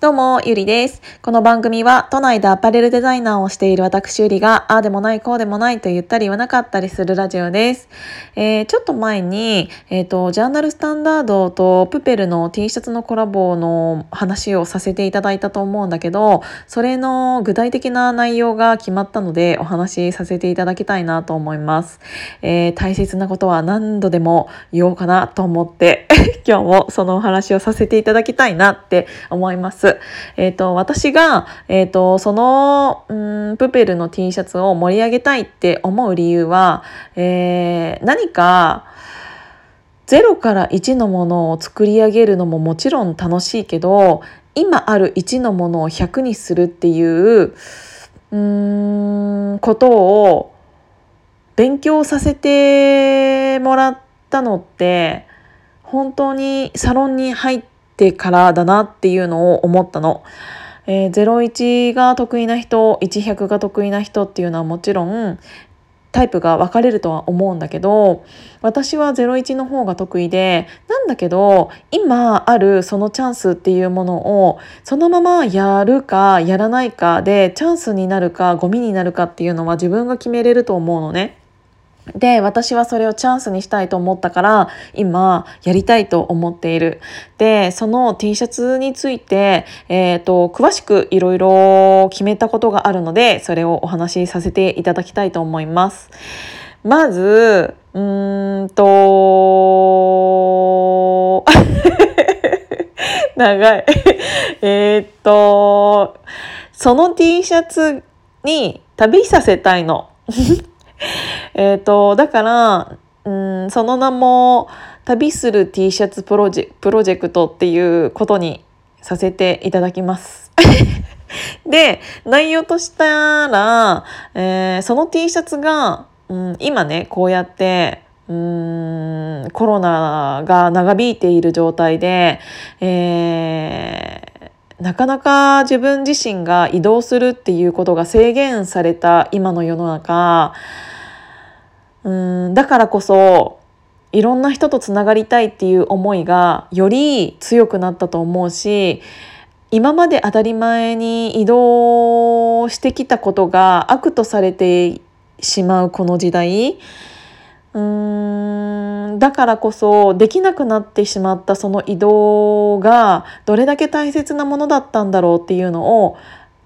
どうも、ゆりです。この番組は、都内でアパレルデザイナーをしている私ゆりが、ああでもない、こうでもないと言ったり言わなかったりするラジオです。えー、ちょっと前に、えっ、ー、と、ジャーナルスタンダードとプペルの T シャツのコラボの話をさせていただいたと思うんだけど、それの具体的な内容が決まったので、お話しさせていただきたいなと思います。えー、大切なことは何度でも言おうかなと思って、今日もそのお話をさせていただきたいなって思います。。えっ、ー、と、私が、えっ、ー、と、その、うん、プペルの T シャツを盛り上げたいって思う理由は、えー、何か、0から1のものを作り上げるのももちろん楽しいけど今ある1のものを100にするっていううーんことを勉強させてもらったのって本当にサロンに入っててからだなっていうのを思ったの。えー、01が得意な人100が得意な人っていうのはもちろんタイプが分かれるとは思うんだけど私は01の方が得意でなんだけど今あるそのチャンスっていうものをそのままやるかやらないかでチャンスになるかゴミになるかっていうのは自分が決めれると思うのね。で私はそれをチャンスにしたいと思ったから今やりたいと思っている。でその T シャツについて、えーと、詳しくいろいろ決めたことがあるのでそれをお話しさせていただきたいと思います。まずうーんと 長い。えっとその T シャツに旅させたいの。えっ、と、だから、うん、その名も旅する T シャツプロジェプロジェクトっていうことにさせていただきます。で、内容としたら、えー、その T シャツが、うん、今ね、こうやって、うんコロナが長引いている状態で、えー、なかなか自分自身が移動するっていうことが制限された今の世の中うんだからこそいろんな人とつながりたいっていう思いがより強くなったと思うし今まで当たり前に移動してきたことが悪とされてしまうこの時代うーんだからこそできなくなってしまったその移動がどれだけ大切なものだったんだろうっていうのを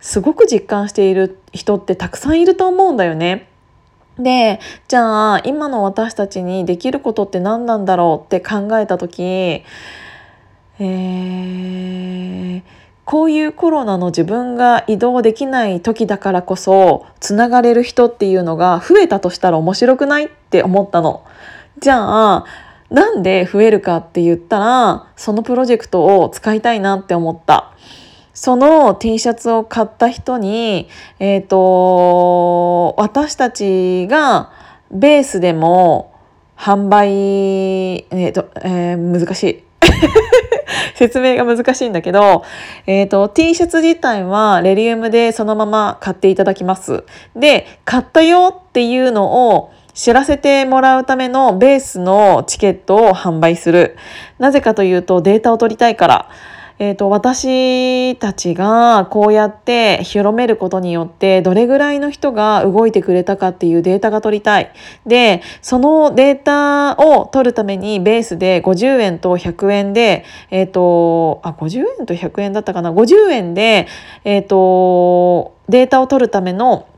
すごく実感している人ってたくさんいると思うんだよね。でじゃあ今の私たちにできることって何なんだろうって考えた時、えー、こういうコロナの自分が移動できない時だからこそつながれる人っていうのが増えたとしたら面白くないって思ったの。じゃあなんで増えるかって言ったらそのプロジェクトを使いたいなって思った。その T シャツを買った人に、えっ、ー、と、私たちがベースでも販売、えっ、ー、と、えー、難しい。説明が難しいんだけど、えっ、ー、と、T シャツ自体はレリウムでそのまま買っていただきます。で、買ったよっていうのを知らせてもらうためのベースのチケットを販売する。なぜかというとデータを取りたいから。えーと、私たちがこうやって広めることによってどれぐらいの人が動いてくれたかっていうデータが取りたい。でそのデータを取るためにベースで50円と100円で、えっ、ー、とあ50円と100円だったかな？50円で、えっ、ー、とデータを取るための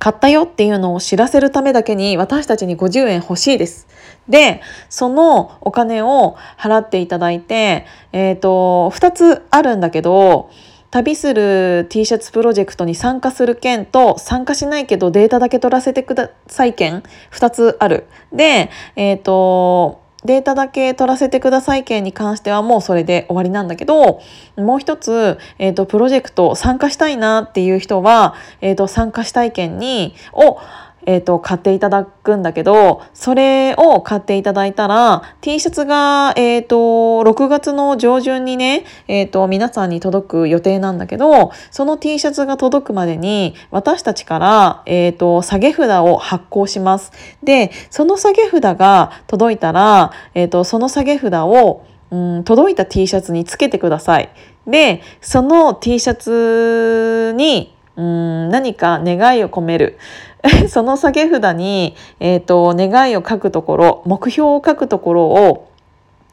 買ったよっていうのを知らせるためだけに私たちに50円欲しいです。で、そのお金を払っていただいて、えっ、ー、と、2つあるんだけど、旅する T シャツプロジェクトに参加する件と参加しないけどデータだけ取らせてください件2つある。で、えっ、ー、と、データだけ取らせてください件に関してはもうそれで終わりなんだけどもう一つ、えーと、プロジェクト参加したいなっていう人は、えーと、参加したい件にをえーと、買っていただくんだけどそれを買っていただいたら T シャツが、えーと、6月の上旬にね、えーと、皆さんに届く予定なんだけどその T シャツが届くまでに私たちから、えー、と下げ札を発行します。でその下げ札が届いたら、えー、とその下げ札をうん、届いた T シャツにつけてください。でその T シャツにうん何か願いを込める その下げ札に、えーと、願いを書くところ目標を書くところを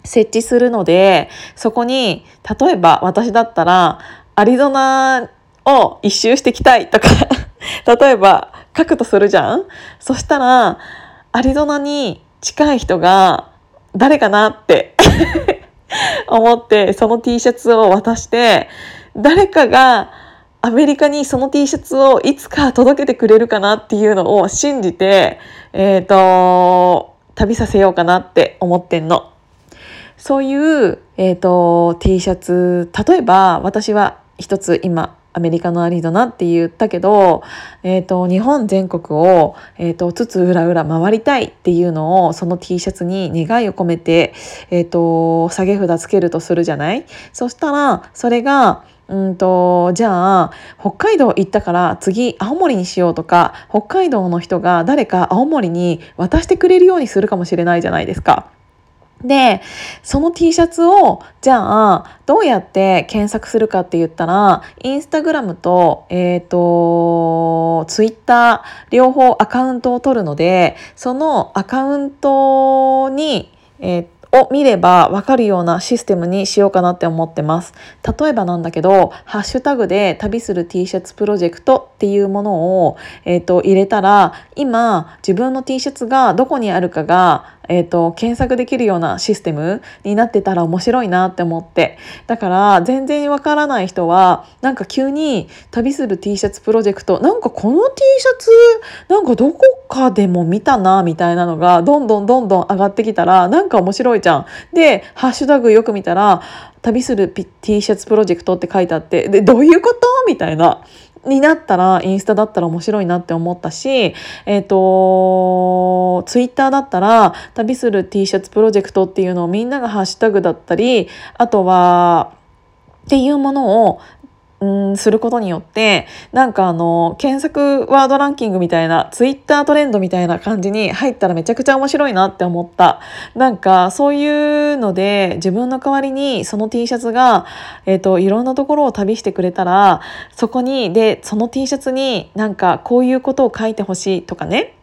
設置するのでそこに例えば私だったらアリゾナを一周してきたいとか 例えば書くとするじゃん？そしたらアリゾナに近い人が誰かなって 思ってその T シャツを渡して誰かがアメリカにその T シャツをいつか届けてくれるかなっていうのを信じて、えっ、ー、と、旅させようかなって思ってんの。そういう、えっ、ー、と、T シャツ、例えば私は一つ今、アメリカのアリゾナって言ったけど、えーと、日本全国を、えーと、つつ裏裏回りたいっていうのをその T シャツに願いを込めて、えーと下げ札つけるとするじゃない？そしたらそれがうんとじゃあ北海道行ったから次青森にしようとか北海道の人が誰か青森に渡してくれるようにするかもしれないじゃないですか。でその T シャツをじゃあどうやって検索するかって言ったらインスタグラムと,、えーと、ツイッター両方アカウントを取るのでそのアカウントに、えーを見れば分かるようなシステムにしようかなって思ってます。例えばなんだけど、ハッシュタグで旅する T シャツプロジェクトっていうものを、えーと、入れたら、今自分の T シャツがどこにあるかがえーと、検索できるようなシステムになってたら面白いなって思ってだから全然わからない人はなんか急に旅する T シャツプロジェクトなんかこの T シャツなんかどこかでも見たなみたいなのがどんどんどんどん上がってきたらなんか面白いじゃん。でハッシュタグよく見たら旅する T シャツプロジェクトって書いてあってでどういうことみたいな。になったらインスタだったら面白いなって思ったし、えっ、ー、とツイッターだったら旅する T シャツプロジェクトっていうのをみんながハッシュタグだったりあとはっていうものをんすることによってなんかあの検索ワードランキングみたいなツイッタートレンドみたいな感じに入ったらめちゃくちゃ面白いなって思った。なんかそういうので自分の代わりにその T シャツが、えーと、いろんなところを旅してくれたらそこにでその T シャツになんかこういうことを書いてほしいとかね。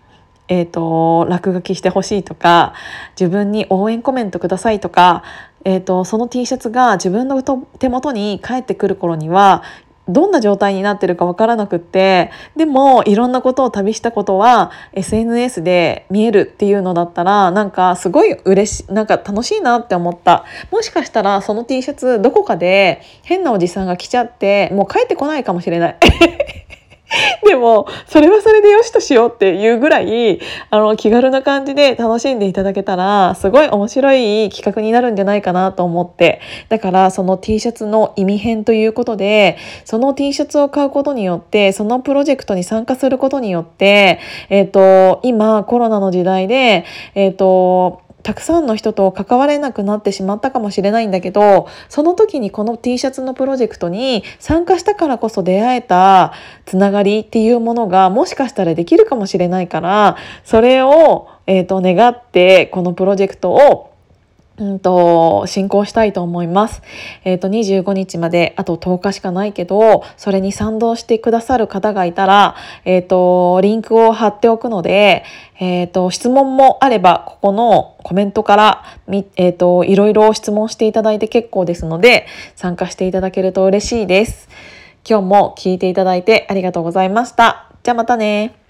えーと、落書きしてほしいとか自分に応援コメントくださいとかえーと、その T シャツが自分の手元に帰ってくる頃にはどんな状態になってるか分からなくってでもいろんなことを旅したことは SNS で見えるっていうのだったらなんかすごい嬉しいなんか楽しいなって思った。もしかしたらその T シャツどこかで変なおじさんが着ちゃってもう帰ってこないかもしれない。でもそれはそれでよしとしようっていうぐらいあの気軽な感じで楽しんでいただけたらすごい面白い企画になるんじゃないかなと思って。だからその T シャツの意味編ということでその T シャツを買うことによってそのプロジェクトに参加することによって、えーと、今コロナの時代で、えーとたくさんの人と関われなくなってしまったかもしれないんだけどその時にこの T シャツのプロジェクトに参加したからこそ出会えたつながりっていうものがもしかしたらできるかもしれないからそれを、えーと、願ってこのプロジェクトをうんと、進行したいと思います。えっ、ー、と、25日まであと10日しかないけど、それに賛同してくださる方がいたら、えっ、ー、と、リンクを貼っておくので、えっ、ー、と、質問もあれば、ここのコメントから、えっ、と、いろいろ質問していただいて結構ですので、参加していただけると嬉しいです。今日も聞いていただいてありがとうございました。じゃあまたね。